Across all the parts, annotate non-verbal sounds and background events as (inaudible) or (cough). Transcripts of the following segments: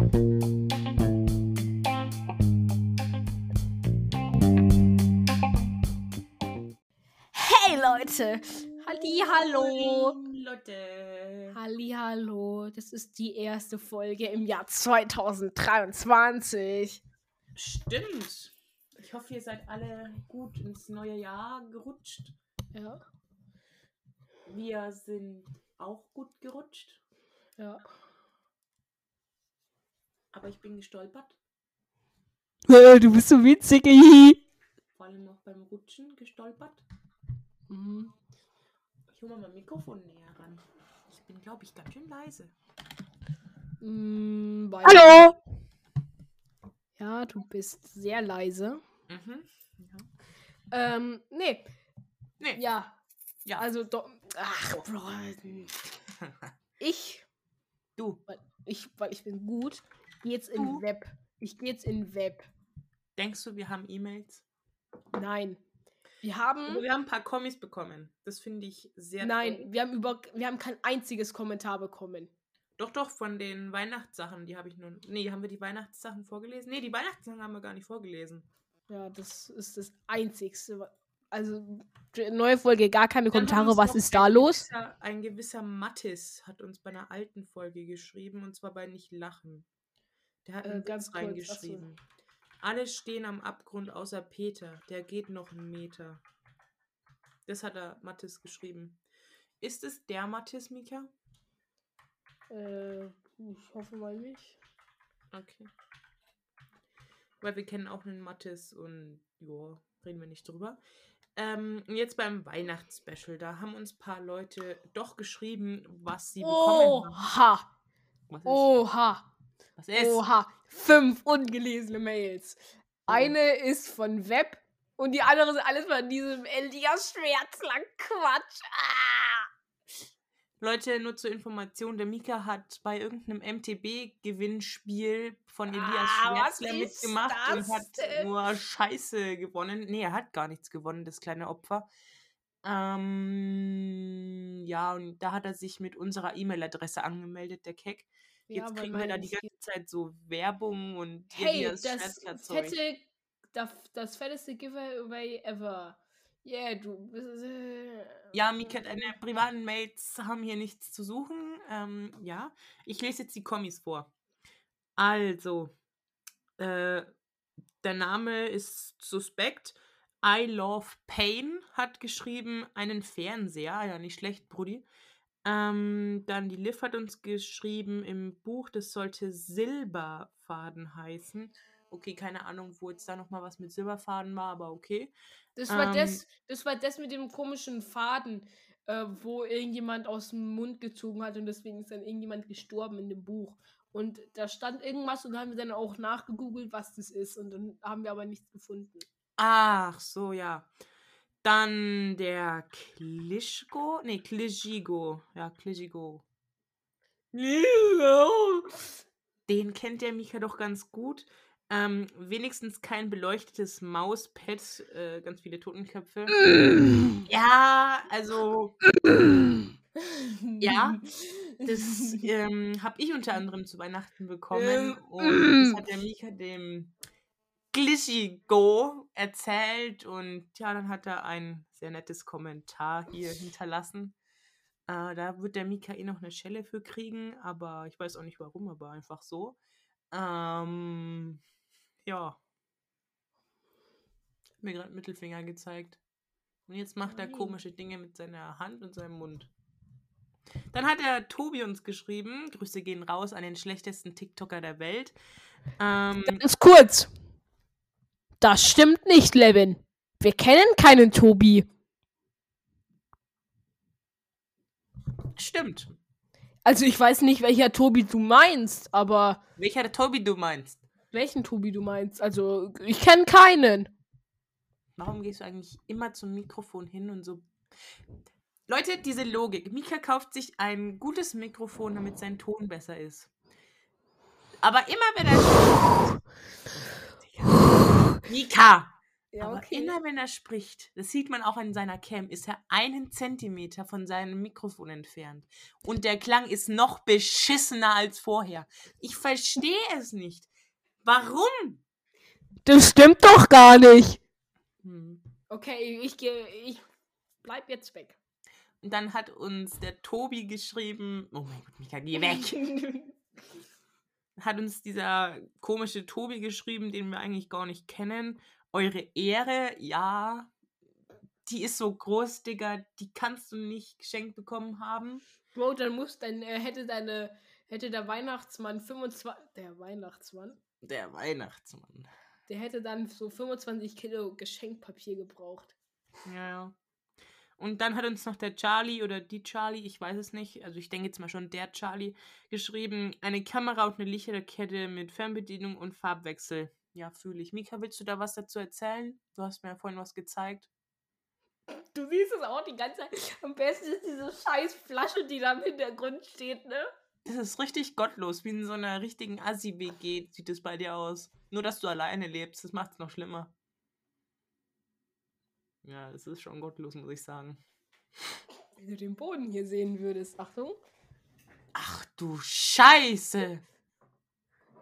Hey Leute! Halli, hallo! Leute. Halli, hallo! Das ist die erste Folge im Jahr 2023. Stimmt. Ich hoffe, ihr seid alle gut ins neue Jahr gerutscht. Ja, Wir sind auch gut gerutscht, ja. Aber ich bin gestolpert. Du bist so witzig. Vor allem noch beim Rutschen gestolpert. Mhm. Ich hole mal mein Mikrofon näher ran. Ich bin, glaube ich, ganz schön leise. Weil- Hallo! Ja, du bist sehr leise. Mhm. Ja. Ähm, nee. Nee. Ja, Ja. also doch. Ach, Bro. (laughs) Ich, Du, ich, weil ich bin gut, geh jetzt in Du? Web. Ich gehe jetzt in Web. denkst du, wir haben E-Mails? Nein. Wir Aber haben. wir haben ein paar Kommis bekommen. Das finde ich sehr Nein, toll. wir haben über, wir haben kein einziges Kommentar bekommen. Doch, doch, von den Weihnachtssachen, die habe ich nur. Nee, haben wir die Weihnachtssachen vorgelesen? Nee, die Weihnachtssachen haben wir gar nicht vorgelesen. Ja, das ist das Einzigste. Also, neue Folge, gar keine Dann Kommentare. Was ist da los? Gewisser, ein gewisser Mattis hat uns bei einer alten Folge geschrieben und zwar bei Nicht Lachen. Der hat Äh, ganz kurz, reingeschrieben. Alle stehen am Abgrund außer Peter. Der geht noch einen Meter. Das hat er Mattis geschrieben. Ist es der Mattis, Mika? Äh, ich hoffe mal nicht. Okay. Weil wir kennen auch einen Mattis und ja, reden wir nicht drüber. Ähm, jetzt beim Weihnachtsspecial, da haben uns ein paar Leute doch geschrieben, was sie bekommen haben. Oha! Was? Oha! Was ist? Oha! Fünf ungelesene Mails. Oh. Eine ist von Web und die andere sind alles von diesem Elias Schwärzler Quatsch. Ah! Leute, nur zur Information, der Mika hat bei irgendeinem MTB-Gewinnspiel von Elias Ah, Schwärzler ist mitgemacht und hat nur Scheiße gewonnen. Nee, er hat gar nichts gewonnen, das kleine Opfer. Ähm, ja, und da hat er sich mit unserer E-Mail-Adresse angemeldet, der Keck. Ja, Jetzt kriegen wir da die ganze Zeit so Werbung und Hey, das fette, das, das fetteste Giveaway ever. Yeah, du bist. Äh, Ja, Mika, deine privaten Mails haben hier nichts zu suchen. Ähm, ja, ich lese jetzt die Kommis vor. Also, äh, der Name ist suspekt. I Love Pain hat geschrieben, einen Fernseher. Ja, nicht schlecht, Brudi. Ähm, dann die Liv hat uns geschrieben im Buch, das sollte Silberfaden heißen. Okay, keine Ahnung, wo jetzt da nochmal was mit Silberfaden war, aber okay. Das war Ähm, das, das war das mit dem komischen Faden, äh, wo irgendjemand aus dem Mund gezogen hat und deswegen ist dann irgendjemand gestorben in dem Buch. Und da stand irgendwas und haben wir dann auch nachgegoogelt, was das ist. Und dann haben wir aber nichts gefunden. Ach so, ja. Dann der Klischko. Nee, Klischigo. Ja, Klischigo. (laughs) Den kennt der Mika doch ganz gut. Ähm, wenigstens kein beleuchtetes Mauspad, äh, ganz viele Totenköpfe. (laughs) Ja, also, (laughs) Ja, das ähm, habe ich unter anderem zu Weihnachten bekommen. Und das hat der Mika dem Glischigo erzählt. Und ja, dann hat er ein sehr nettes Kommentar hier hinterlassen. Äh, da wird der Mika eh noch eine Schelle für kriegen, aber ich weiß auch nicht warum, aber einfach so. Ähm, ja. Hat mir gerade Mittelfinger gezeigt. Und jetzt macht er komische Dinge mit seiner Hand und seinem Mund. Dann hat der Tobi uns geschrieben. Grüße gehen raus an den schlechtesten TikToker der Welt. Ähm, Ganz kurz. Das stimmt nicht, Levin. Wir kennen keinen Tobi. stimmt. Also ich weiß nicht, welcher Tobi du meinst, aber Welcher Tobi du meinst? welchen Tobi du meinst. Also ich kenne keinen. Warum gehst du eigentlich immer zum Mikrofon hin und so? Leute, diese Logik. Mika kauft sich ein gutes Mikrofon, damit sein Ton besser ist. Aber immer wenn er. Mika! Ja, Aber okay. immer wenn er spricht, das sieht man auch in seiner Cam, ist er einen Zentimeter von seinem Mikrofon entfernt. Und der Klang ist noch beschissener als vorher. Ich verstehe es nicht. Warum? Das stimmt doch gar nicht. Hm. Okay, ich gehe. Ich bleib jetzt weg. Und dann hat uns der Tobi geschrieben, oh mein Gott, Mika, geh weg. (laughs) Hat uns dieser komische Tobi geschrieben, den wir eigentlich gar nicht kennen. Eure Ehre, ja, die ist so groß, Digga, die kannst du nicht geschenkt bekommen haben. Bro, dann muss dann äh, hätte deine hätte der Weihnachtsmann 25 der Weihnachtsmann Der Weihnachtsmann. der hätte dann so 25 Kilo Geschenkpapier gebraucht. Ja, ja. Und dann hat uns noch der Charlie oder die Charlie, ich weiß es nicht, also ich denke jetzt mal schon der Charlie, geschrieben, eine Kamera und eine Lichterkette mit Fernbedienung und Farbwechsel. Ja, fühle ich. Mika, willst du da was dazu erzählen? Du hast mir ja vorhin was gezeigt. Du siehst es auch die ganze Zeit. Am besten ist diese scheiß Flasche, die da im Hintergrund steht, ne? Das ist richtig gottlos, wie in so einer richtigen Assi-WG sieht es bei dir aus. Nur, dass du alleine lebst, das macht es noch schlimmer. Ja, es ist schon gottlos, muss ich sagen. Wenn du den Boden hier sehen würdest. Achtung. Ach du Scheiße!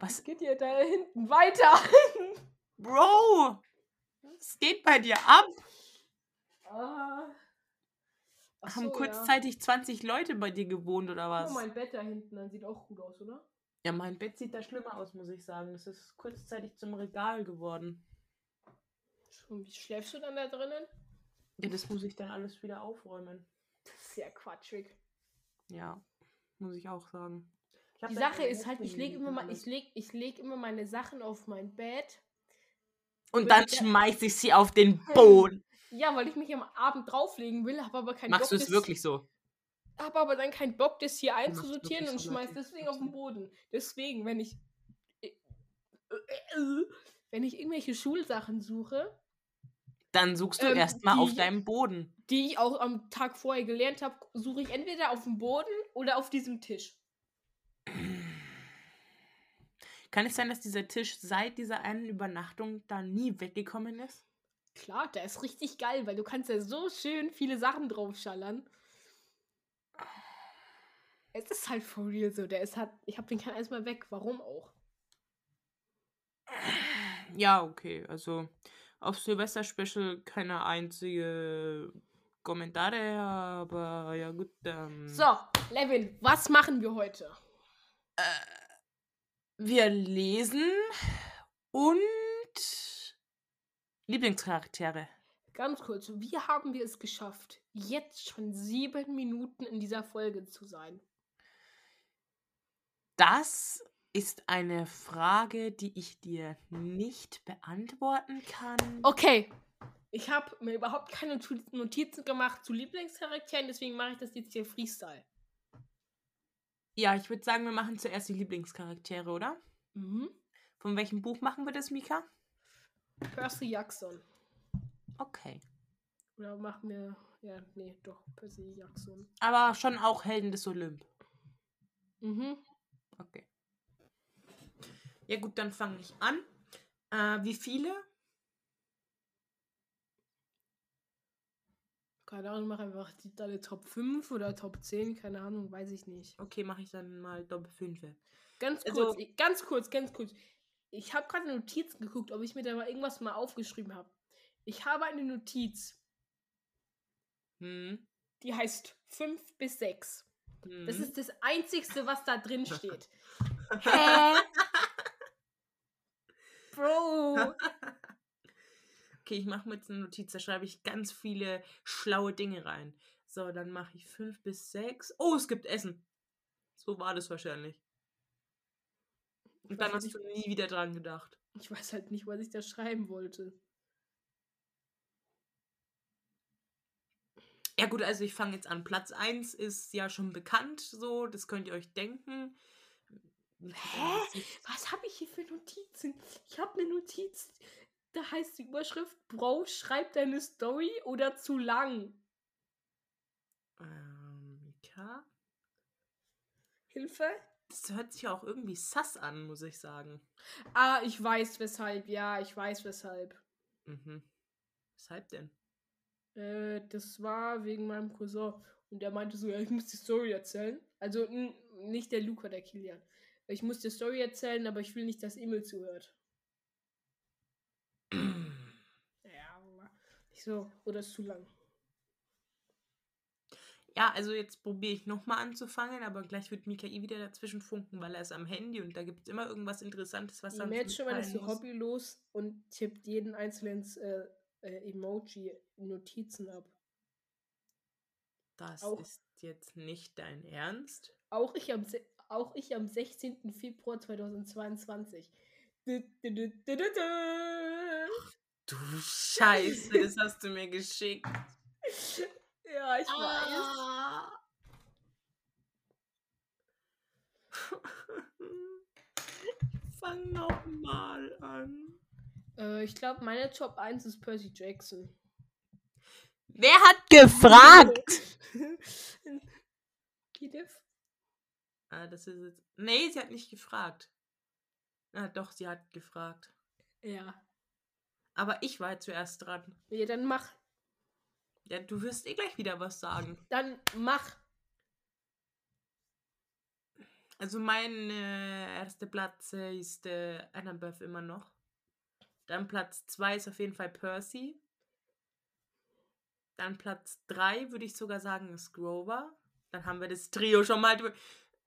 Was? Es geht hier da hinten weiter. (laughs) Bro! Was geht bei dir ab? Ah. Ach Haben so, kurzzeitig 20 Leute bei dir gewohnt oder Ja. was? Oh, mein Bett da hinten, dann sieht auch gut aus, oder? ja, mein Bett sieht da schlimmer aus, muss ich sagen. Es ist kurzzeitig zum Regal geworden. Und wie schläfst du dann da drinnen? Ja, das muss ich dann alles wieder aufräumen. Das ist ja quatschig. Ja, muss ich auch sagen. Ich Die Sache ist halt, ich lege immer, mal, ich leg, ich leg immer meine Sachen auf mein Bett. Und dann Ja. schmeiß ich sie auf den Boden. (laughs) Ja, weil ich mich am Abend drauflegen will, habe aber keinen Machst Bock. du es wirklich so? Habe aber dann keinen Bock, das hier machst einzusortieren und so, schmeiß deswegen auf den Boden. Deswegen, wenn ich wenn ich irgendwelche Schulsachen suche, Dann suchst du Ähm, erstmal auf deinem Boden. die ich auch am Tag vorher gelernt habe, suche ich entweder auf dem Boden oder auf diesem Tisch. Kann es sein, dass dieser Tisch seit dieser einen Übernachtung da nie weggekommen ist? Klar, der ist richtig geil, weil du kannst ja so schön viele Sachen draufschallern. Es ist halt for real so. Der ist halt, ich hab den kein eins Mal weg. Warum auch? Ja, okay. Also auf Silvester Special keine einzige Kommentare, aber ja gut. Ähm, So, Levin, was machen wir heute? Wir lesen und Lieblingscharaktere. Ganz kurz, wie haben wir es geschafft, jetzt schon sieben Minuten in dieser Folge zu sein? Das ist eine Frage, die ich dir nicht beantworten kann. Okay, ich habe mir überhaupt keine Notizen gemacht zu Lieblingscharakteren, deswegen mache ich das jetzt hier Freestyle. Ja, ich würde sagen, wir machen zuerst die Lieblingscharaktere, oder? Mhm. Von welchem Buch machen wir das, Mika? Percy Jackson. Okay. Oder machen wir. Ja, nee, doch, Percy Jackson. Aber schon auch Helden des Olymp. Mhm. Okay. Ja gut, dann fange ich an. Äh, wie viele? Keine Ahnung, mach einfach die, deine Top 5 oder Top 10, keine Ahnung, weiß ich nicht. Okay, mache ich dann mal Doppel 5. Ganz Also- kurz, ich- ganz kurz, ganz kurz. Ich habe gerade Notizen geguckt, ob ich mir da mal irgendwas mal aufgeschrieben habe. Ich habe eine Notiz, Hm. die heißt 5 bis 6. Hm. Das ist das Einzigste, was da drin steht. (laughs) Hä? Bro. (laughs) okay, ich mache mir jetzt eine Notiz, da schreibe ich ganz viele schlaue Dinge rein. So, dann mache ich 5 bis 6. Oh, es gibt Essen. So war das wahrscheinlich. Ich Und dann weiß, hast nicht, du nie wieder dran gedacht. ich weiß halt nicht, was ich da schreiben wollte. Ja gut, also ich fange jetzt an. Platz 1 ist ja schon bekannt, so, das könnt ihr euch denken. Hä? Was habe ich hier für Notizen? Ich habe eine Notiz, da heißt die Überschrift, Bro, schreib deine Story oder zu lang. Ähm, Mika? Hilfe? Das hört sich auch irgendwie sass an, muss ich sagen. Ah, ich weiß weshalb, ja, ich weiß weshalb. Mhm. Weshalb denn? Äh, das war wegen meinem Cousin. Und der meinte so, ja, ich muss die Story erzählen. Also nicht der Luca, der Kilian. Ich muss die Story erzählen, aber ich will nicht, dass Emil zuhört. Ja, nicht so. Oder ist zu lang. Ja, also jetzt probiere ich nochmal anzufangen, aber gleich wird Mikael wieder dazwischen funken, weil er ist am Handy und da gibt es immer irgendwas Interessantes, was er jetzt schon mal ist so hobbylos und tippt jeden einzelnen äh, äh, Emoji Notizen ab. Das auch- ist jetzt nicht dein Ernst? Auch ich am, se- auch ich am 16. Februar 2022. Du, du, du, du, du, du. Du Scheiße, das hast du mir geschickt. Ja, ich weiß. Ah. Fang nochmal an. Äh, ich glaube, meine Top 1 ist Percy Jackson. Wer hat gefragt? (laughs) Edith? Ah, das ist jetzt. Nee, sie hat nicht gefragt. Ah, doch, sie hat gefragt. Ja. Aber ich war zuerst dran. Ja, dann mach. Ja, du wirst eh gleich wieder was sagen. Dann mach. Also mein äh, erster Platz äh, ist äh, Annabeth immer noch. Dann Platz 2 ist auf jeden Fall Percy. Dann Platz 3 würde ich sogar sagen ist Grover. Dann haben wir das Trio schon mal durch.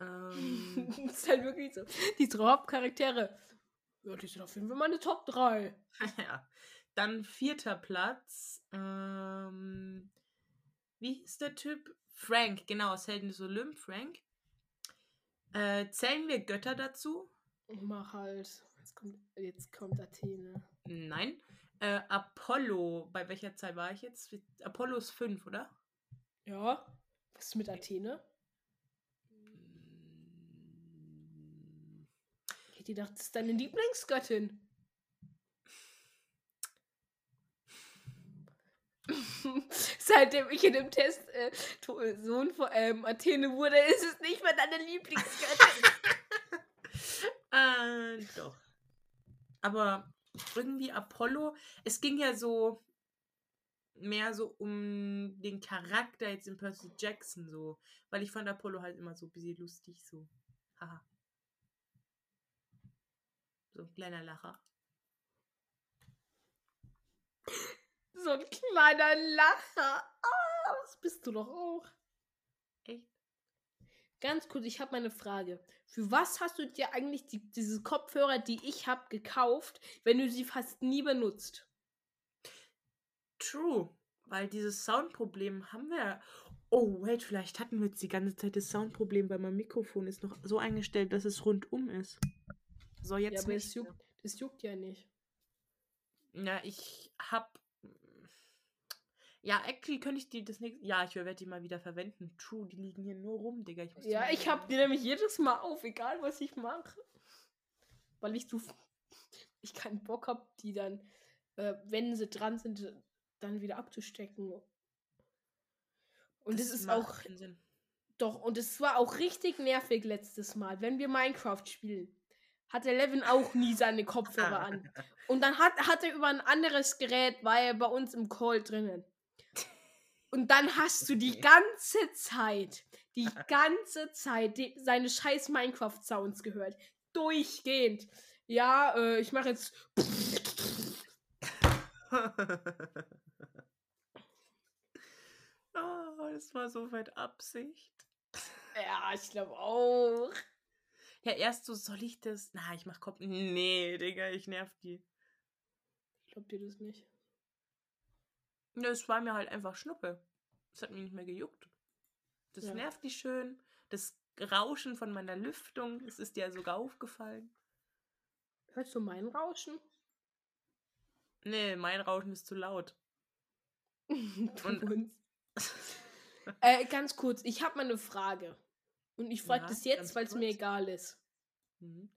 Ähm, das (laughs) ist halt wirklich so. Die drei Hauptcharaktere. Ja, die sind auf jeden Fall meine Top 3. (laughs) ja. Dann vierter Platz. Ähm, wie hieß der Typ? Frank, genau, aus Helden des Olymp, Frank. Äh, zählen wir Götter dazu? Mach halt. Jetzt kommt, jetzt kommt Athene. Nein. Äh, Apollo, bei welcher Zahl war ich jetzt? Apollo ist 5, oder? Ja. Was ist mit Athene? Ich gedacht, das ist deine Lieblingsgöttin. (laughs) Seitdem ich in dem Test äh, To- Sohn von ähm, Athene wurde, ist es nicht mehr deine Lieblingsgöttin. (laughs) Äh, doch. Aber irgendwie Apollo, es ging ja so mehr so um den Charakter jetzt in Percy Jackson so. Weil ich fand Apollo halt immer so ein bisschen lustig, so. Haha. So ein kleiner Lacher. so ein kleiner Lacher. Ah, das bist du doch auch. Echt? Ganz kurz, ich habe mal eine Frage. Für was hast du dir eigentlich die, diese Kopfhörer, die ich habe, gekauft, wenn du sie fast nie benutzt? True. Weil dieses Soundproblem haben wir. Oh, wait, vielleicht hatten wir jetzt die ganze Zeit das Soundproblem, weil mein Mikrofon ist noch so eingestellt, dass es rundum ist. So, jetzt ja, aber nicht es juckt, das juckt ja nicht. Ja, ich hab. Ja, actually könnte ich die das nächste. Ja, ich werde die mal wieder verwenden. True, die liegen hier nur rum, Digga. Ich Ja, ich habe die nämlich jedes Mal auf, egal was ich mache. Weil ich so. Ich keinen Bock habe, die dann, äh, wenn sie dran sind, dann wieder abzustecken. Und es ist macht auch. keinen Sinn. Doch, und es war auch richtig nervig letztes Mal, wenn wir Minecraft spielen. Hat der Levin auch nie seine Kopfhörer an. Und dann hat, hat er über ein anderes Gerät, war er bei uns im Call drinnen. Und dann hast du die ganze Zeit, die (laughs) ganze Zeit die, seine scheiß Minecraft-Sounds gehört. Durchgehend. Ja, äh, ich mache jetzt. (laughs) oh, das war so weit Absicht. Ja, ich glaube auch. Ja, erst so, soll ich das? Na, ich mach Kopf. Nee, Digga, ich nerv die. Glaubt ihr das nicht? Ne, es war mir halt einfach Schnuppe. Es hat mich nicht mehr gejuckt. Das Ja. nervt die schön. Das Rauschen von meiner Lüftung, das ist dir sogar aufgefallen. Hörst du mein Rauschen? Nee, mein Rauschen ist zu laut. (laughs) Von Und- uns. (laughs) Äh, ganz kurz, ich habe mal eine Frage. Und ich frage Ja, das jetzt, weil es mir egal ist. Mhm.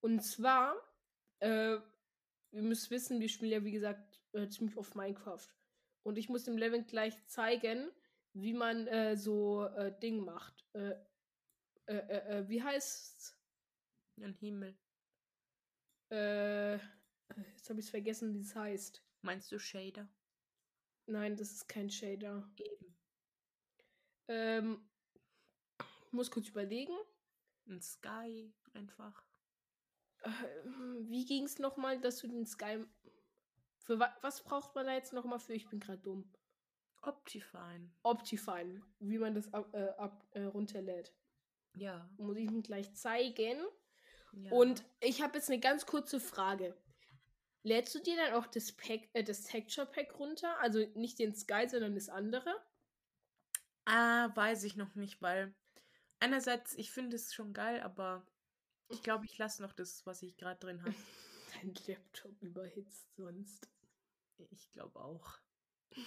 Und zwar, äh, ihr müsst wissen, wir spielen ja wie gesagt äh, ziemlich oft Minecraft. Und ich muss dem Levin gleich zeigen, wie man äh, so äh, Ding macht. Äh, äh, äh, äh, wie heißt's? Ein Himmel. Äh, jetzt habe ich vergessen, wie es heißt. Meinst du Shader? Nein, das ist kein Shader. Eben. Ähm, muss kurz überlegen. Ein Sky einfach. Äh, wie ging es nochmal, dass du den Sky. Für wa was braucht man da jetzt nochmal für? Ich bin gerade dumm. Optifine. Optifine, wie man das ab, äh, ab, äh, runterlädt. Ja. Muss ich mir gleich zeigen. ja. Und ich habe jetzt eine ganz kurze Frage. Lädst du dir dann auch das Pack, äh, das Texture Pack runter? Also nicht den Sky, sondern das andere? Ah, weiß ich noch nicht, weil einerseits, ich finde es schon geil, aber ich glaube, ich lasse noch das, was ich gerade drin habe. (laughs) Dein Laptop überhitzt sonst. Ich glaube auch. (laughs)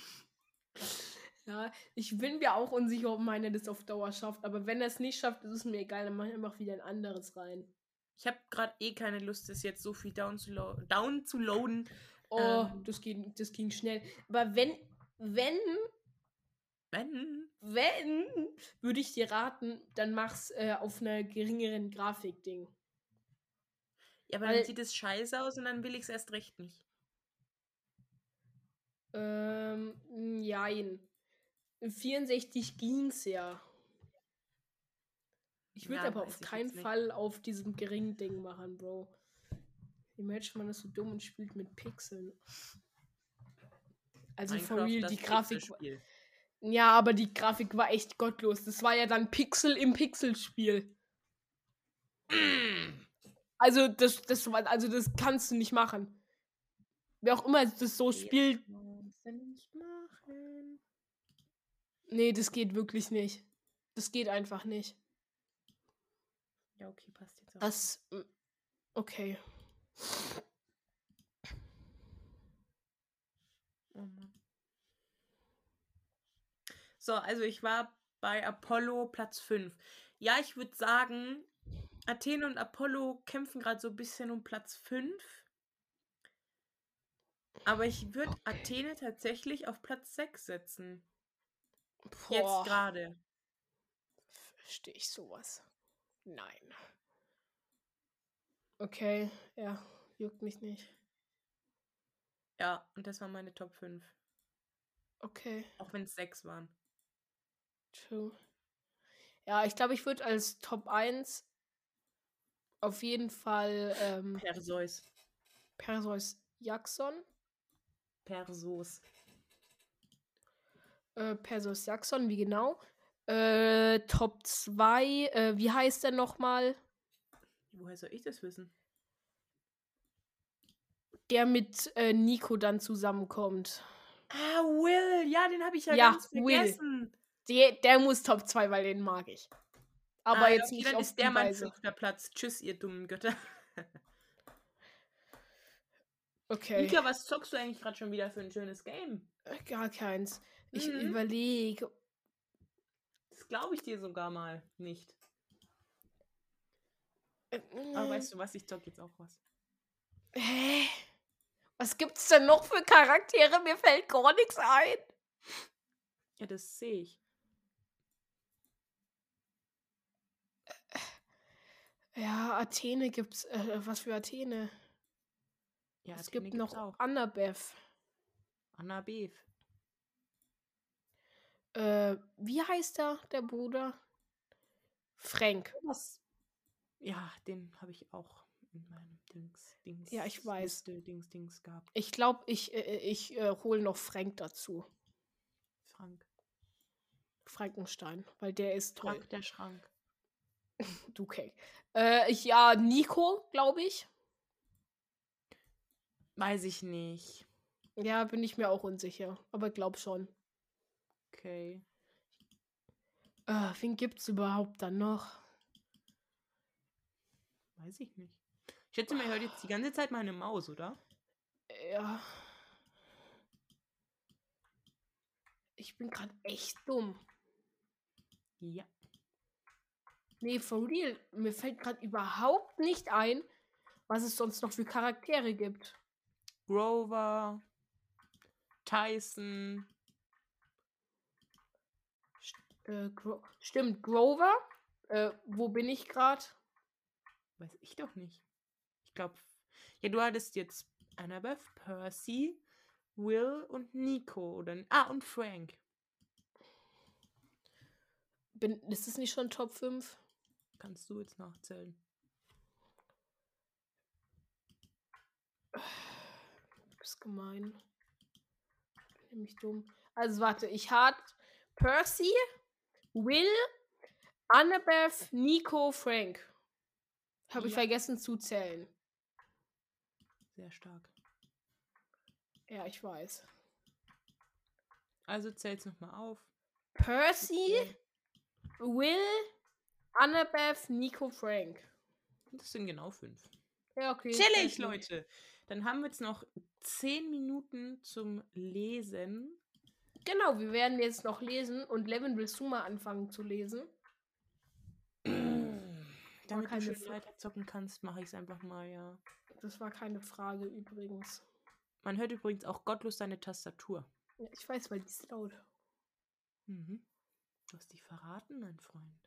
Ja, ich bin mir auch unsicher, ob meiner das auf Dauer schafft. Aber wenn er es nicht schafft, ist es mir egal. Dann mache ich einfach wieder ein anderes rein. Ich habe gerade eh keine Lust, das jetzt so viel down zu, lo down zu loaden. Oh, Ähm. das, ging, das ging schnell. Aber wenn, wenn, Wenn. Wenn, würde ich dir raten, dann mach's äh, auf einer geringeren Grafik-Ding. Ja, aber Weil- dann sieht es scheiße aus und dann will ich es erst recht nicht. Ähm, nein. In 64 ging's ja. Ich würde Ja, aber auf keinen. Fall auf diesem geringen Ding machen, Bro. Imagine, man ist so dumm und spielt mit Pixeln. Also for Minecraft, real, das die Grafik. Pixelspiel. Ja, aber die Grafik war echt gottlos. Das war ja dann Pixel im Pixelspiel. Also das, das also das kannst du nicht machen. Wer auch immer das so spielt, nee, das geht wirklich nicht. Das geht einfach nicht. Ja, okay, passt jetzt auch. Das, mm, okay. Oh Mann. So, also ich war bei Apollo Platz 5. Ja, ich würde sagen, Athene und Apollo kämpfen gerade so ein bisschen um Platz 5. Aber ich würde Athene tatsächlich auf Platz 6 setzen. Jetzt Boah, gerade. verstehe ich sowas. Nein. Okay, ja, juckt mich nicht. Ja, und das waren meine Top 5. Okay, Auch wenn es 6 waren. True. Ja, ich glaube, ich würde als Top 1 auf jeden Fall ähm, Perseus. Perseus Jackson. Persos. Äh, Perseus Jackson, wie genau? Äh, Top 2, äh, wie heißt der nochmal? Woher soll ich das wissen? Der mit äh, Nico dann zusammenkommt. Ah, Will. Ja, den habe ich ja, Ja, ganz Will. Vergessen. Der, muss Top 2, weil den mag ich. Aber Ah, jetzt okay, nicht dann auf ist der die mein fünfter Platz. Tschüss, ihr dummen Götter. (laughs) Okay. Mika, was zockst du eigentlich gerade schon wieder für ein schönes Game? Äh, Gar keins. Ich Mhm. überlege. Das glaube ich dir sogar mal nicht. Äh, Aber weißt du was, ich zock jetzt auch was. Hä? Was gibt's denn noch für Charaktere? Mir fällt gar nichts ein. Ja, das sehe ich. Ja, Athene gibt's. Äh, was für Athene? Ja, es Athene gibt noch auch. Annabeth. Anna Beef. Äh, wie heißt der, der Bruder? Frank. Was? Ja, den habe ich auch in meinem Dings, Dings. Ja, ich weiß. Liste, Dings, Dings gehabt. Ich glaube, ich, äh, ich äh, hole noch Frank dazu. Frank. Frankenstein, weil der ist toll. Frank der Schrank. Du okay. Äh, ja, Nico, glaube ich. Weiß ich nicht. Ja, bin ich mir auch unsicher, aber glaub schon. Okay. Äh, wen gibt's überhaupt dann noch? Weiß ich nicht. Ich schätze, man hört jetzt die ganze Zeit meine Maus, oder? Ja. Ich bin gerade echt dumm. Ja. Nee, for real. Mir fällt gerade überhaupt nicht ein, was es sonst noch für Charaktere gibt. Grover. Tyson. Äh, Gro Stimmt, Grover. Äh, wo bin ich gerade? Weiß ich doch nicht. Ich glaube. Ja, du hattest jetzt Annabeth, Percy, Will und Nico. Oder, ah, und Frank. Bin, ist das nicht schon Top 5? Kannst du jetzt nachzählen. (sighs) Du bist gemein. Nämlich dumm. Also warte, ich hatte Percy, Will, Annabeth, Nico, Frank. Habe ich Ja. vergessen zu zählen. Sehr stark. Ja, ich weiß. Also zähl's nochmal auf. Percy, Will, Annabeth, Nico, Frank. Das sind genau fünf. Ja, okay. Chillig. Leute. Dann haben wir jetzt noch zehn Minuten zum Lesen. Genau, wir werden jetzt noch lesen und Levin, willst du mal anfangen zu lesen? (clears throat) Damit du schön weiterzocken kannst, mache ich es einfach mal, ja. Das war keine Frage übrigens. Man hört übrigens auch gottlos deine Tastatur. Ja, ich weiß, weil die ist laut. Mhm. Du hast dich verraten, mein Freund.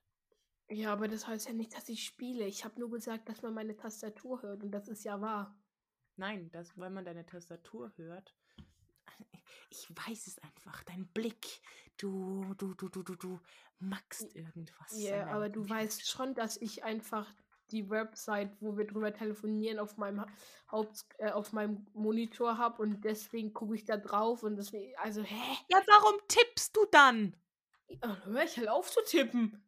Ja, aber das heißt ja nicht, dass ich spiele. Ich habe nur gesagt, dass man meine Tastatur hört und das ist ja wahr. Nein, das, weil man deine Tastatur hört. (laughs) Ich weiß es einfach. Dein Blick. Du, du, du, du, du, du magst irgendwas. Ja, deinem aber du Computer. weißt schon, dass ich einfach die Website, wo wir drüber telefonieren, auf meinem Ha- Haupt, äh, auf meinem Monitor habe und deswegen gucke ich da drauf und deswegen, also hä? Ja, warum tippst du dann? Ja, hör ich halt auf zu tippen.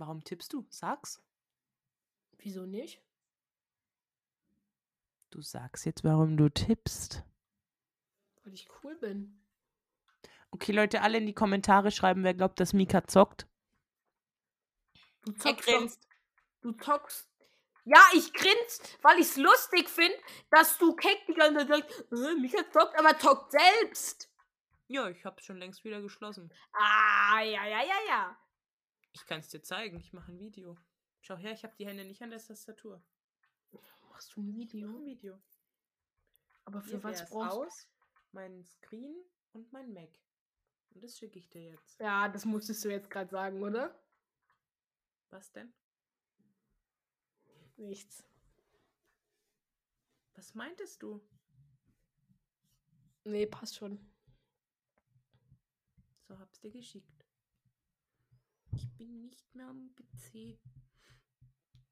Warum tippst du? Sag's. Wieso nicht? Du sagst jetzt, warum du tippst. Weil ich cool bin. Okay, Leute, alle in die Kommentare schreiben, wer glaubt, dass Mika zockt. Du Er zockst doch- grinst. Du zockst. Ja, ich grins, weil ich es lustig finde, dass du keck die ganze Zeit sagst, äh, Mika zockt, aber zockt selbst. Ja, ich hab's schon längst wieder geschlossen. Ah, ja, ja, ja, ja. Ich kann's dir zeigen. Ich mache ein Video. Schau her, ich habe die Hände nicht an der Tastatur. Machst du ein Ich mache Video? ein Video. Aber für Hier was brauchst du? aus, mein Screen und mein Mac. Und das schicke ich dir jetzt. Ja, das musstest du jetzt gerade sagen, oder? Was denn? Nichts. Was meintest du? Nee, passt schon. So hab's dir geschickt. Ich bin nicht mehr am PC.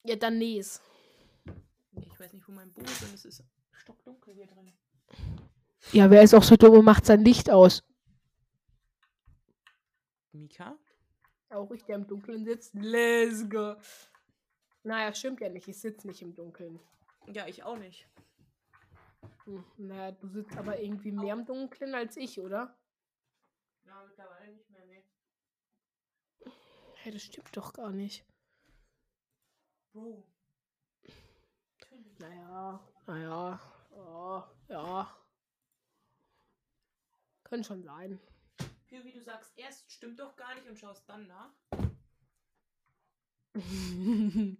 Ja, dann nes. Ich weiß nicht, wo mein Buch ist und es ist stockdunkel hier drin. Ja, wer ist auch so dumm und macht sein Licht aus? Mika? Auch ich, der im Dunkeln sitzt. Let's go. Naja, stimmt ja nicht. Ich sitze nicht im Dunkeln. Ja, ich auch nicht. Hm, naja, du sitzt aber irgendwie mehr im Dunkeln als ich, oder? Ja, mittlerweile nicht Hey, das stimmt doch gar nicht. Bro. Naja, naja, ja, ja. Können schon sein. Für wie du sagst, erst stimmt doch gar nicht und schaust dann nach. (laughs)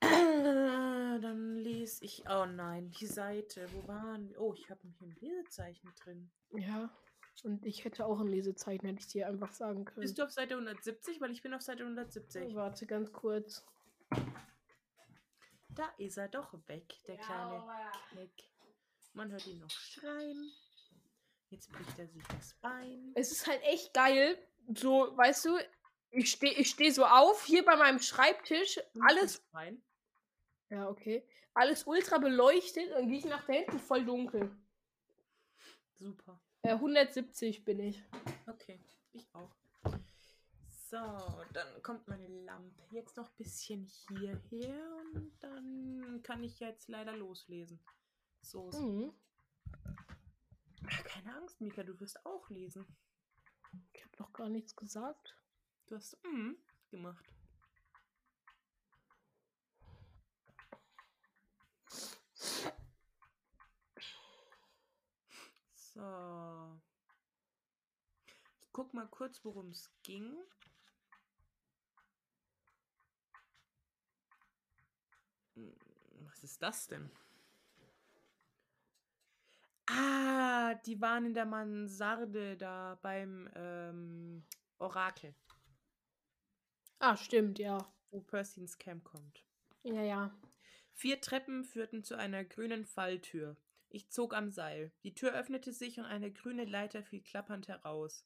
Dann lese ich. Oh nein, die Seite. Wo waren wir? Oh, ich habe hier ein Lesezeichen drin. ja, und ich hätte auch ein Lesezeichen, hätte ich dir einfach sagen können. Bist du auf Seite 170? Weil ich bin auf Seite 170. Warte ganz kurz. Da ist er doch weg, der kleine Keck. Man hört ihn noch schreien. Jetzt bricht er sich das Bein. Es ist halt echt geil. So, weißt du, ich stehe ich steh so auf, hier bei meinem Schreibtisch, alles, Bein. ja, okay, alles ultra beleuchtet und gehe ich nach da hinten voll dunkel. Super. Äh, 170 bin ich. Okay, ich auch. So, dann kommt meine Lampe jetzt noch ein bisschen hierher und dann kann ich jetzt leider loslesen. So, so. Mhm. Ah, keine Angst, Mika, du wirst auch lesen. Ich habe doch gar nichts gesagt. Du hast mm gemacht. So. Ich guck mal kurz, worum es ging. Hm, Was ist das denn? Ah, die waren in der Mansarde da beim ähm, Orakel, Ah, stimmt, ja. wo Percy ins Camp kommt. Ja, ja. Vier Treppen führten zu einer grünen Falltür. Ich zog am Seil. Die Tür öffnete sich und eine grüne Leiter fiel klappernd heraus.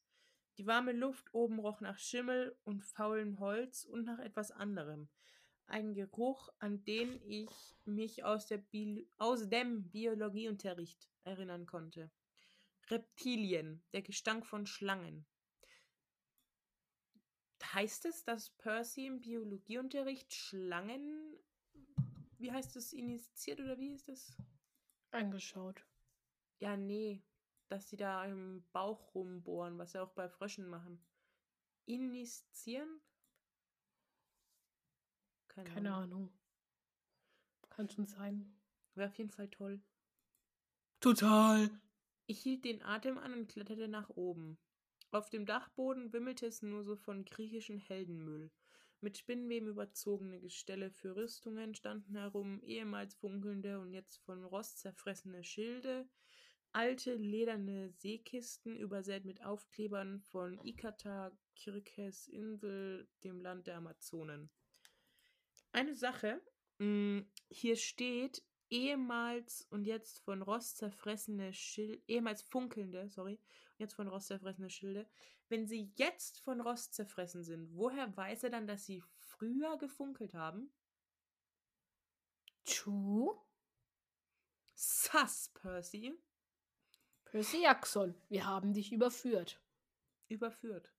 Die warme Luft oben roch nach Schimmel und faulem Holz und nach etwas anderem. Ein Geruch, an den ich mich aus, Bi aus dem Biologieunterricht erinnern konnte. Reptilien, der Gestank von Schlangen. Heißt es, dass Percy im Biologieunterricht Schlangen, wie heißt es, initiiert oder wie ist das? Angeschaut. Ja, nee, dass sie da im Bauch rumbohren, was sie auch bei Fröschen machen. Initiieren? Keine, Keine Ahnung. Ahnung. Kann schon sein. Wäre auf jeden Fall toll. Total. Ich hielt den Atem an und kletterte nach oben. Auf dem Dachboden wimmelte es nur so von griechischen Heldenmüll. Mit Spinnweben überzogene Gestelle für Rüstungen standen herum, ehemals funkelnde und jetzt von Rost zerfressene Schilde, alte lederne Seekisten, übersät mit Aufklebern von Ikata, Kirkes Insel, dem Land der Amazonen. Eine Sache, mh, mm, hier steht ehemals und jetzt von Rost zerfressene Schilde, ehemals funkelnde, sorry, jetzt von Rost zerfressene Schilde. Wenn sie jetzt von Rost zerfressen sind, woher weiß er dann, dass sie früher gefunkelt haben? True. Sass, Percy. Percy Jackson, wir haben dich überführt. Überführt.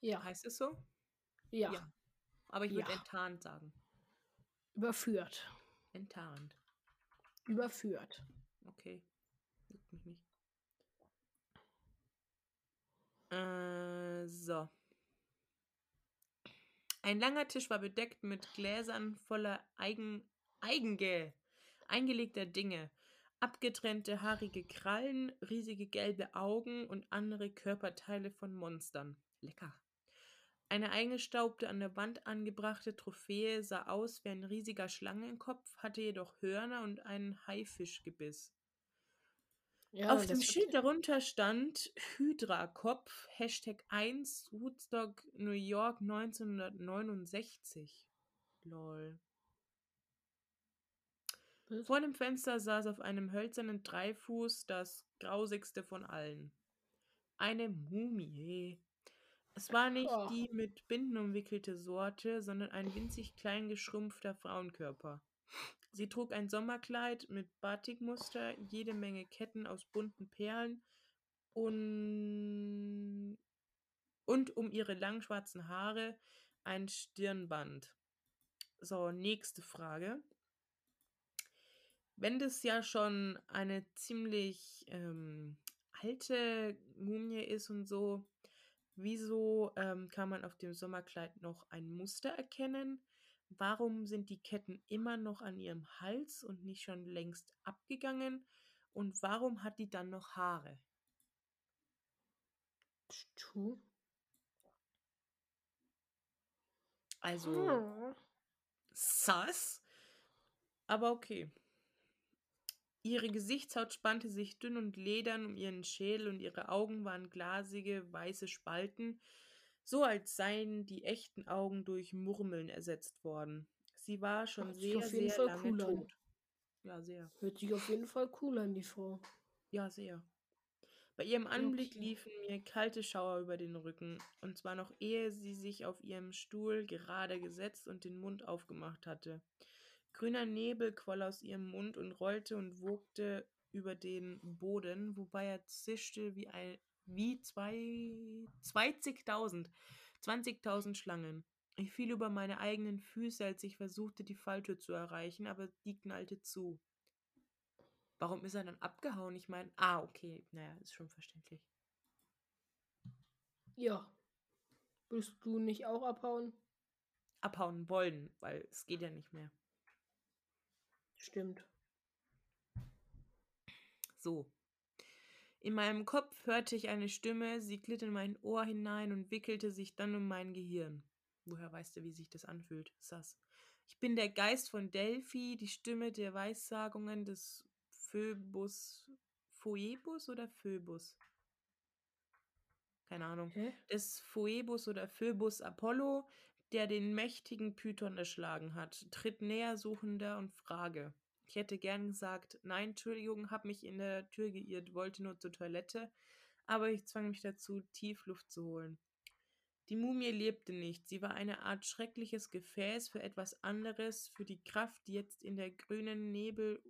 Ja. Heißt es so? Ja. ja. Aber ich würde ja. enttarnt sagen. Überführt. Enttarnt. Überführt. Okay. Juckt mich nicht. Äh, so. Ein langer Tisch war bedeckt mit Gläsern voller Eigen, Eigenge, eingelegter Dinge. Abgetrennte haarige Krallen, riesige gelbe Augen und andere Körperteile von Monstern. Lecker. Eine eingestaubte, an der Wand angebrachte Trophäe sah aus wie ein riesiger Schlangenkopf, hatte jedoch Hörner und einen Haifischgebiss. Ja, Auf dem Schild darunter stand Hydra-Kopf, Hashtag 1, Woodstock, New York 1969. Lol. Was? Vor dem Fenster saß auf einem hölzernen Dreifuß das grausigste von allen. Eine Mumie. Es war nicht oh. die mit Binden umwickelte Sorte, sondern ein winzig klein geschrumpfter Frauenkörper. Sie trug ein Sommerkleid mit Batikmuster, jede Menge Ketten aus bunten Perlen und, und um ihre langen schwarzen Haare ein Stirnband. So, nächste Frage. Wenn das ja schon eine ziemlich ähm, alte Mumie ist und so, Wieso ähm, kann man auf dem Sommerkleid noch ein Muster erkennen? Warum sind die Ketten immer noch an ihrem Hals und nicht schon längst abgegangen? Und warum hat die dann noch Haare? Stu? Also, hm. sass. Aber okay. Ihre Gesichtshaut spannte sich dünn und ledern um ihren Schädel und ihre Augen waren glasige, weiße Spalten, so als seien die echten Augen durch Murmeln ersetzt worden. Sie war schon Hört sehr, sehr Fall lange cool tot. Ja, sehr. Hört sich auf jeden Fall cool an, die Frau. Ja, sehr. Bei ihrem Anblick liefen mir kalte Schauer über den Rücken, und zwar noch ehe sie sich auf ihrem Stuhl gerade gesetzt und den Mund aufgemacht hatte. Grüner Nebel quoll aus ihrem Mund und rollte und wogte über den Boden, wobei er zischte wie ein wie zwei 20.000 20.000 Schlangen. Ich fiel über meine eigenen Füße, als ich versuchte, die Falltür zu erreichen, aber die knallte zu. Warum ist er dann abgehauen? Ich meine, ah, okay, naja, ist schon verständlich. Ja. Willst du nicht auch abhauen? Abhauen wollen, weil es geht ja nicht mehr. Stimmt. So. In meinem Kopf hörte ich eine Stimme, sie glitt in mein Ohr hinein und wickelte sich dann um mein Gehirn. Woher weißt du, wie sich das anfühlt? Sass. Ich bin der Geist von Delphi, die Stimme der Weissagungen des Phoebus. Phoebus oder Phoebus? Keine Ahnung. Hä? Des Phoebus oder Phoebus Apollo, der den mächtigen Python erschlagen hat, tritt näher suchender und frage. Ich hätte gern gesagt, nein, Entschuldigung, hab mich in der Tür geirrt, wollte nur zur Toilette, aber ich zwang mich dazu, tief Luft zu holen. Die Mumie lebte nicht, sie war eine Art schreckliches Gefäß für etwas anderes, für die Kraft, die jetzt in der grünen Nebel,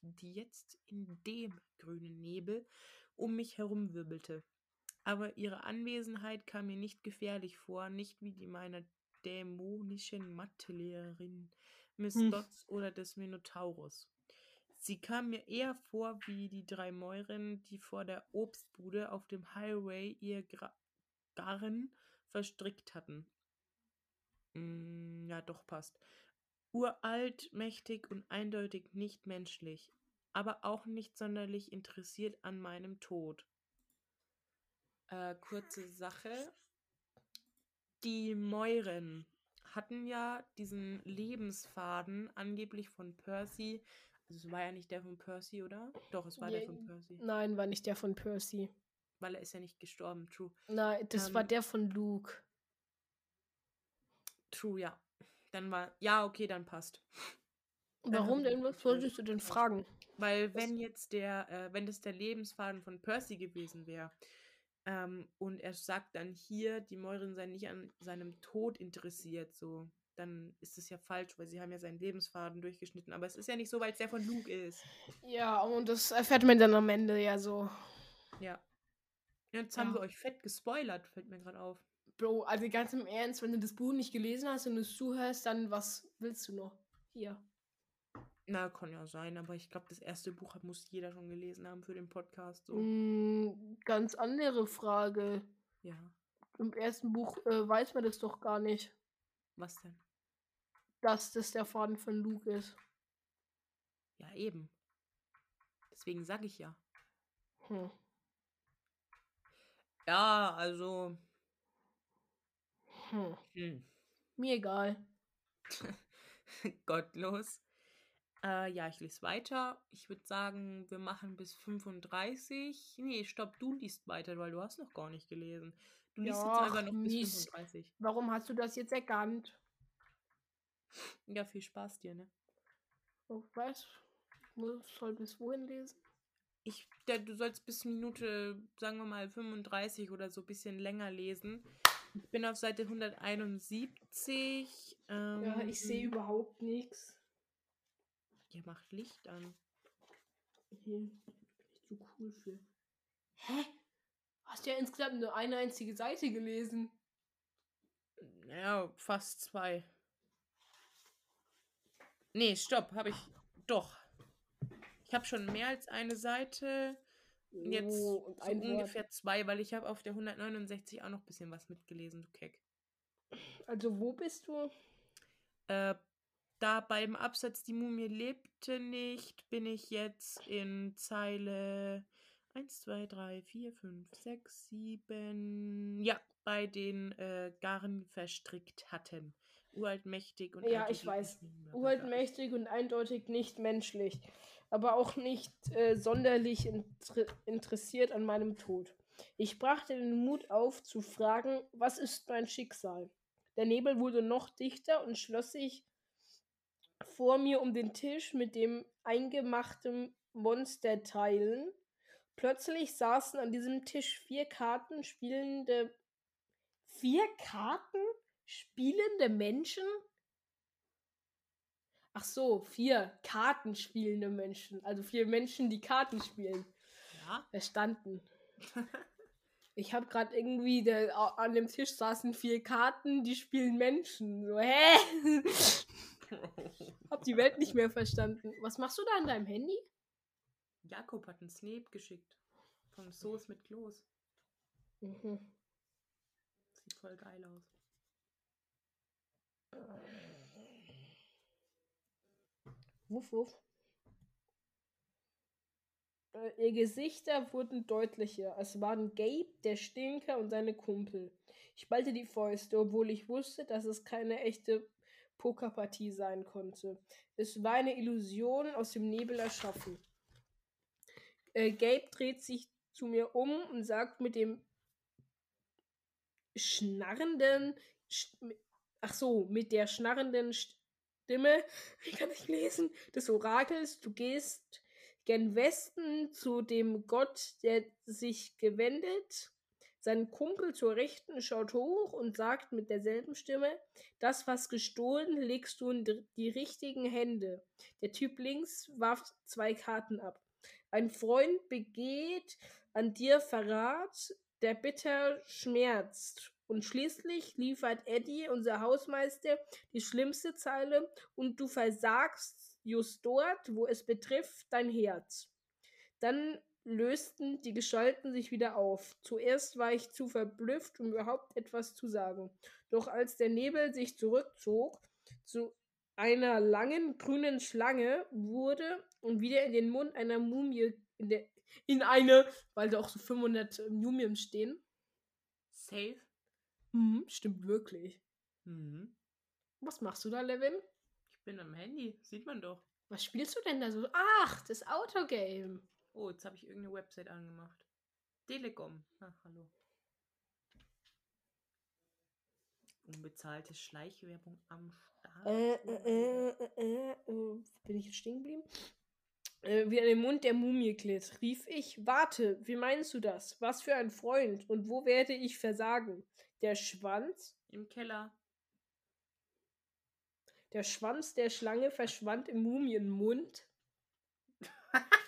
die jetzt in dem grünen Nebel um mich herum wirbelte. Aber ihre Anwesenheit kam mir nicht gefährlich vor, nicht wie die meiner dämonischen Mathelehrerin Miss Hm. Dodds oder des Minotaurus. Sie kam mir eher vor wie die drei Mäuren, die vor der Obstbude auf dem Highway ihr Gra Garn verstrickt hatten. Mm, ja, doch passt. Uralt, mächtig und eindeutig nicht menschlich, aber auch nicht sonderlich interessiert an meinem Tod. Äh, kurze Sache. Die Mäuren hatten ja diesen Lebensfaden angeblich von Percy. Also es war ja nicht der von Percy, oder? Doch, es war der Je- von Percy. Nein, war nicht der von Percy. Weil er ist ja nicht gestorben. True. Nein, das war Ähm, der von Luke. True, ja. Dann war. Ja, okay, dann passt. Warum denn? Was solltest du denn fragen? Weil wenn jetzt der, äh, wenn das der Lebensfaden von Percy gewesen wäre, ähm, und er sagt dann hier, die Mäuren seien nicht an seinem Tod interessiert, so, dann ist es ja falsch, weil sie haben ja seinen Lebensfaden durchgeschnitten. Aber es ist ja nicht so, weil es der von Luke ist. Ja, und das erfährt man dann am Ende ja so. Ja. Jetzt haben Ja. wir euch fett gespoilert, fällt mir gerade auf. Bro, also ganz im Ernst, wenn du das Buch nicht gelesen hast und es zuhörst, dann was willst du noch? Hier. Na, kann ja sein, aber ich glaube, das erste Buch hat- muss jeder schon gelesen haben für den Podcast. So. Mm, ganz andere Frage. Ja. Im ersten Buch äh, weiß man das doch gar nicht, Was denn? dass das der Faden von Luke ist. Ja, eben. Deswegen sage ich ja. Hm. Ja, also. Hm. Hm. Mir egal. (laughs) Gottlos. Äh, ja, ich lese weiter. Ich würde sagen, wir machen bis 35. Nee, stopp, du liest weiter, weil du hast noch gar nicht gelesen. Du liest Ja, jetzt einfach noch bis mies. 35. Warum hast du das jetzt erkannt? Ja, viel Spaß dir, ne? Oh, was? Soll bis wohin lesen? Ich, der, du sollst bis Minute, sagen wir mal, 35 oder so ein bisschen länger lesen. Ich bin auf Seite 171. Ähm, Ja, ich sehe überhaupt nichts. Ihr macht Licht an. Hier bin ich zu cool für. Hä? Hast ja insgesamt nur eine einzige Seite gelesen. Ja, fast zwei. Nee, stopp, habe ich doch. Ich habe schon mehr als eine Seite. Jetzt Oh, und so Wort. ungefähr zwei, weil ich habe auf der 169 auch noch ein bisschen was mitgelesen, du Keck. Also wo bist du? Äh, da beim Absatz die Mumie lebte nicht, bin ich jetzt in Zeile 1, 2, 3, 4, 5, 6, 7. Ja, bei den äh, Garn verstrickt hatten. Uralt mächtig und Ja, eindeutig ich weiß. nicht mehr- Uralt mächtig und eindeutig nicht menschlich. Aber auch nicht äh, sonderlich inter interessiert an meinem Tod. Ich brachte den Mut auf, zu fragen, was ist mein Schicksal? Der Nebel wurde noch dichter und schloss sich vor mir um den Tisch mit dem eingemachten Monsterteilen. Plötzlich saßen an diesem Tisch vier Karten spielende. Vier Karten spielende Menschen? Ach so, vier Karten spielende Menschen. Also vier Menschen, die Karten spielen. Ja, Verstanden. (laughs) Ich habe gerade irgendwie, der, an dem Tisch saßen vier Karten, die spielen Menschen. So, hä? Hab die Welt nicht mehr verstanden. Was machst du da an deinem Handy? Jakob hat einen Snape geschickt. Von Soße mit Klos. Mhm. Sieht voll geil aus. Wuff, wuff. Äh, Ihr Gesichter wurden deutlicher. Es waren Gabe, der Stinker und seine Kumpel. Ich ballte die Fäuste, obwohl ich wusste, dass es keine echte Pokerpartie sein konnte. Es war eine Illusion aus dem Nebel erschaffen. Äh, Gabe dreht sich zu mir um und sagt mit dem schnarrenden, ach so, mit der schnarrenden Stimme, ich kann nicht lesen, des Orakels, du gehst gen Westen zu dem Gott, der sich gewendet. Sein Kumpel zur Rechten schaut hoch und sagt mit derselben Stimme, das, was gestohlen, legst du in die richtigen Hände. Der Typ links warf zwei Karten ab. Ein Freund begeht an dir Verrat, der bitter schmerzt. Und schließlich liefert Eddie, unser Hausmeister, die schlimmste Zeile und du versagst just dort, wo es betrifft, dein Herz. Dann lösten die Gestalten sich wieder auf. Zuerst war ich zu verblüfft, um überhaupt etwas zu sagen. Doch als der Nebel sich zurückzog zu einer langen grünen Schlange wurde und wieder in den Mund einer Mumie in, der, in eine, weil da auch so 500 Mumien stehen. Safe. Mhm, stimmt wirklich. Mhm. Was machst du da, Levin? Ich bin am Handy, sieht man doch. Was spielst du denn da so? Ach, das Autogame. Oh, jetzt habe ich irgendeine Website angemacht. Telekom. Ach, hallo. Unbezahlte Schleichwerbung am Start. Äh, äh, äh, äh, äh, bin ich jetzt stehen geblieben? Äh, wie an den Mund der Mumie glitt, rief ich, warte, wie meinst du das? Was für ein Freund und wo werde ich versagen? Der Schwanz? Im Keller. Der Schwanz der Schlange verschwand im Mumienmund. (laughs)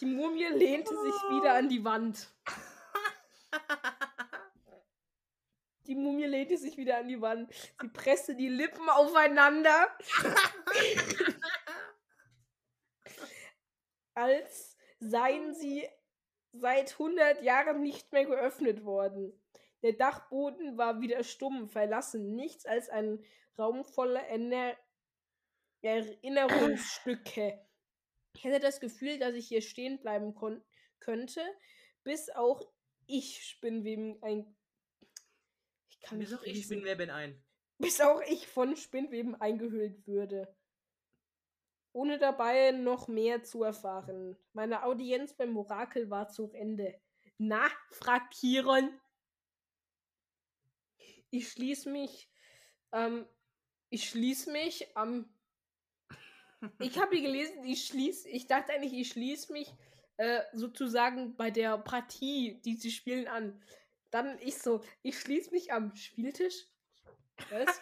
Die Mumie lehnte sich wieder an die Wand. Die Mumie lehnte sich wieder an die Wand. Sie presste die Lippen aufeinander. (laughs) als seien sie seit 100 Jahren nicht mehr geöffnet worden. Der Dachboden war wieder stumm, verlassen, nichts als ein Raum voller Erinner Erinnerungsstücke. Ich hätte das Gefühl, dass ich hier stehen bleiben könnte, bis auch ich Spinnweben ein. Ich kann bis auch ich Spinnweben ein. Bis auch ich von Spinnweben eingehüllt würde. Ohne dabei noch mehr zu erfahren. Meine Audienz beim Orakel war zu Ende. Na, fragt Chiron. Ich schließe mich. Ähm, ich schließe mich am ich habe hier gelesen, ich schließe, ich dachte eigentlich, ich schließe mich äh, sozusagen bei der Partie, die sie spielen, an. Dann ich so, ich schließe mich am Spieltisch. Was?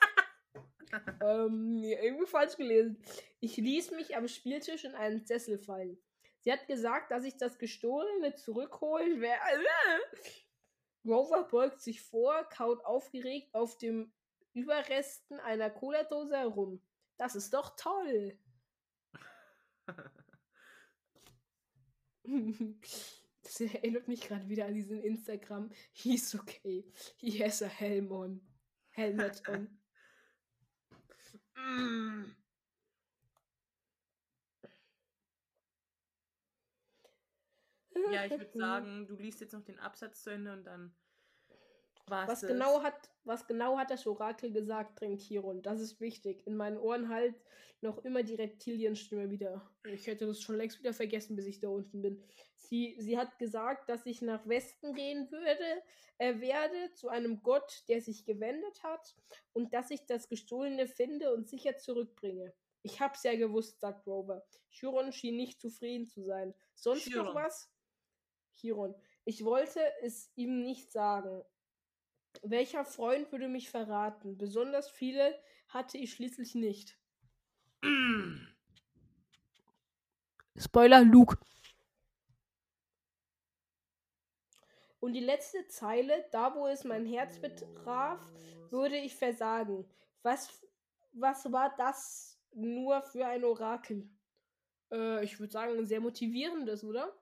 (laughs) ähm, irgendwie falsch gelesen. Ich ließ mich am Spieltisch in einen Sessel fallen. Sie hat gesagt, dass ich das Gestohlene zurückholen werde. (laughs) Rover beugt sich vor, kaut aufgeregt auf dem Überresten einer Cola-Dose herum. Das ist doch toll. (laughs) Das erinnert mich gerade wieder an diesen Instagram. He's okay. He has a helm on. Helmet on. Ja, ich würde (laughs) sagen, du liest jetzt noch den Absatz zu Ende und dann was genau hat, was genau hat das Orakel gesagt, drängt Chiron? Das ist wichtig. In meinen Ohren halt noch immer die Reptilienstimme wieder. Ich hätte das schon längst wieder vergessen, bis ich da unten bin. Sie, sie hat gesagt, dass ich nach Westen gehen würde, äh, werde, zu einem Gott, der sich gewendet hat, und dass ich das Gestohlene finde und sicher zurückbringe. Ich hab's ja gewusst, sagt Rover. Chiron schien nicht zufrieden zu sein. Sonst Chiron. noch was? Chiron. Ich wollte es ihm nicht sagen, welcher Freund würde mich verraten? Besonders viele hatte ich schließlich nicht. (clears throat) Spoiler, Luke. Und die letzte Zeile, da wo es mein Herz betraf, würde ich versagen. Was, was war das nur für ein Orakel? Äh, ich würde sagen, ein sehr motivierendes, oder?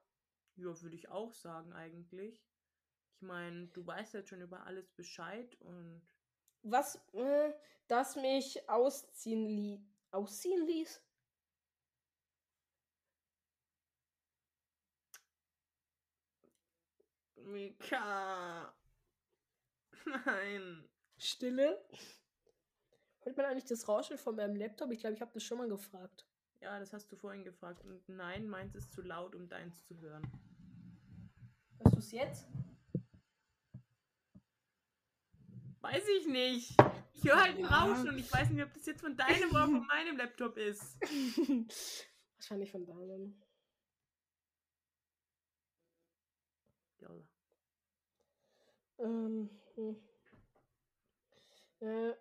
Ja, würde ich auch sagen, eigentlich. Ich meine, du weißt jetzt schon über alles Bescheid und. Was, äh, das mich ausziehen, li ausziehen ließ? Mika. (laughs) Nein. Stille. Hört man eigentlich das Rauschen von meinem Laptop? Ich glaube, ich habe das schon mal gefragt. Ja, das hast du vorhin gefragt. Und nein, meins ist zu laut, um deins zu hören. Hörst du es jetzt? Weiß ich nicht. Ich höre halt ein Rauschen und ich weiß nicht, ob das jetzt von deinem oder von (laughs) meinem Laptop ist. (laughs) Wahrscheinlich von deinem. Jolla. Ähm, hm. äh,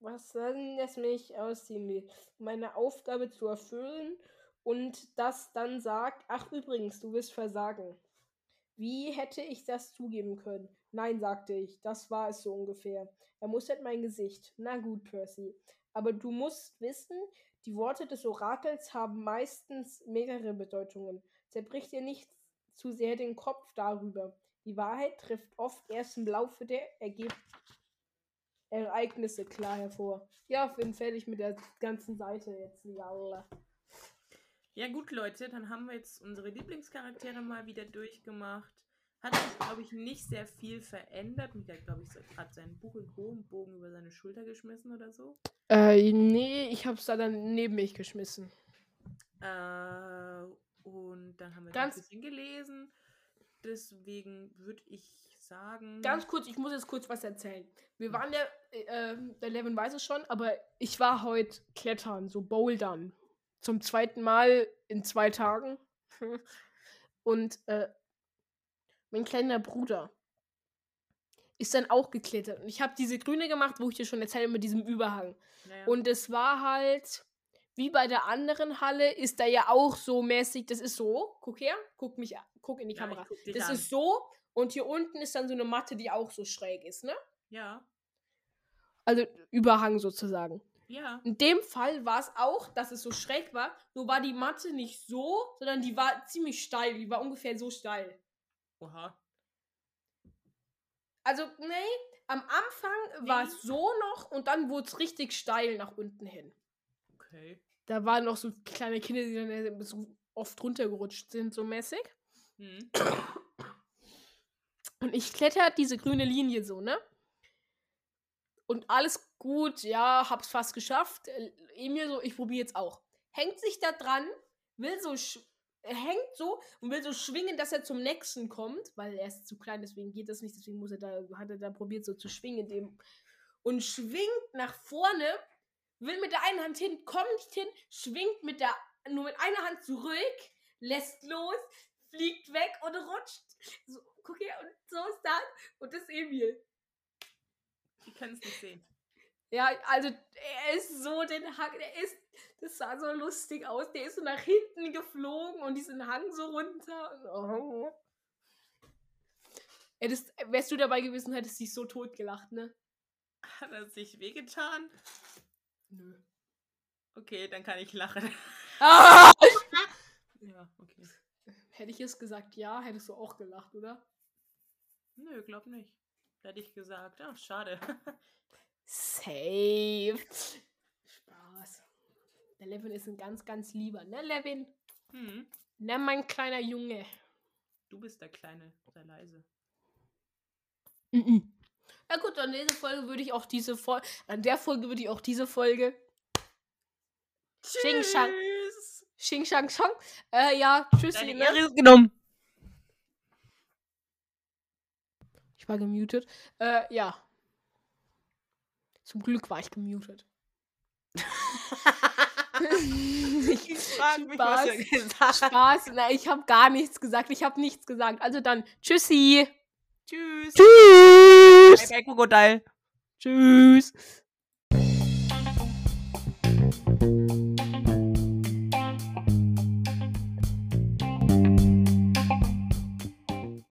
was soll es mich ausziehen will, meine Aufgabe zu erfüllen und das dann sagt, ach übrigens, du wirst versagen. Wie hätte ich das zugeben können? Nein, sagte ich, das war es so ungefähr. Er mustert mein Gesicht. Na gut, Percy. Aber du musst wissen, die Worte des Orakels haben meistens mehrere Bedeutungen. Zerbrich dir nicht zu sehr den Kopf darüber. Die Wahrheit trifft oft erst im Laufe der Ergebnisse. Ereignisse klar hervor. Ja, bin fertig mit der ganzen Seite jetzt. Jalla. Ja gut, Leute, dann haben wir jetzt unsere Lieblingscharaktere mal wieder durchgemacht. Hat sich, glaube ich, nicht sehr viel verändert. Michael, glaube ich, hat sein Buch im hohen Bogen über seine Schulter geschmissen oder so. Äh, nee, ich hab's da dann neben mich geschmissen. Äh, und dann haben wir Ganz- ein bisschen gelesen. Deswegen würde ich sagen. Ganz kurz, ich muss jetzt kurz was erzählen. Wir waren ja, äh, der Levin weiß es schon, aber ich war heute klettern, so bouldern. Zum zweiten Mal in zwei Tagen. (laughs) Und äh, mein kleiner Bruder ist dann auch geklettert. Und ich habe diese grüne gemacht, wo ich dir schon erzählt habe, mit diesem Überhang. naja, Und es war halt, wie bei der anderen Halle, ist da ja auch so mäßig, das ist so, guck her, guck mich an, guck in die Ja, Kamera. Das an. ist so und hier unten ist dann so eine Matte, die auch so schräg ist, ne? ja, Also Überhang sozusagen. ja. In dem Fall war es auch, dass es so schräg war, nur war die Matte nicht so, sondern die war ziemlich steil, die war ungefähr so steil. Oha. Also, nee, am Anfang war es so noch und dann wurde es richtig steil nach unten hin. Okay. Da waren noch so kleine Kinder, die dann so oft runtergerutscht sind, so mäßig. Hm. Und ich kletter diese grüne Linie so, ne? Und alles gut, ja, hab's fast geschafft. Emil so, ich probiere jetzt auch. Hängt sich da dran, will so, er hängt so und will so schwingen, dass er zum nächsten kommt, weil er ist zu klein, deswegen geht das nicht, deswegen muss er da, hat er da probiert so zu schwingen dem und schwingt nach vorne, will mit der einen Hand hin, kommt nicht hin, schwingt mit der, nur mit einer Hand zurück, lässt los, fliegt weg und rutscht. So, guck her, und so ist das. Und das ist Emil. Die können es nicht sehen. Ja, also er ist so den Hang, der ist, das sah so lustig aus. Der ist so nach hinten geflogen und diesen Hang so runter. Oh. Hättest, wärst du dabei gewesen, hättest du dich so tot gelacht, ne? Hat er sich wehgetan? Nö. Okay, dann kann ich lachen. (laughs) Ah! ja, okay. Hätte ich es gesagt, ja, hättest du auch gelacht, oder? Nö, glaub nicht. Hätte ich gesagt, ach, schade. (laughs) Safe. Spaß. Der Levin ist ein ganz, ganz lieber, ne, Levin? hm. Ne, mein kleiner Junge. Du bist der Kleine, sei leise. Mhm. Ja gut, an dieser Folge würde ich auch diese Folge, an der Folge würde ich auch diese Folge Xing Shang. Tschüss. Xing Shang Shang. Äh, ja, tschüssi, Deine ne? Ehre ist genommen. Ich war gemutet. Äh, ja. Zum Glück war ich gemutet. (laughs) ich frag mich, was er Spaß. gesagt hat. Spaß, na, ich habe gar nichts gesagt. Ich habe nichts gesagt. Also dann, tschüssi. Tschüss. Tschüss. Bye, bye, Krokodil. Tschüss.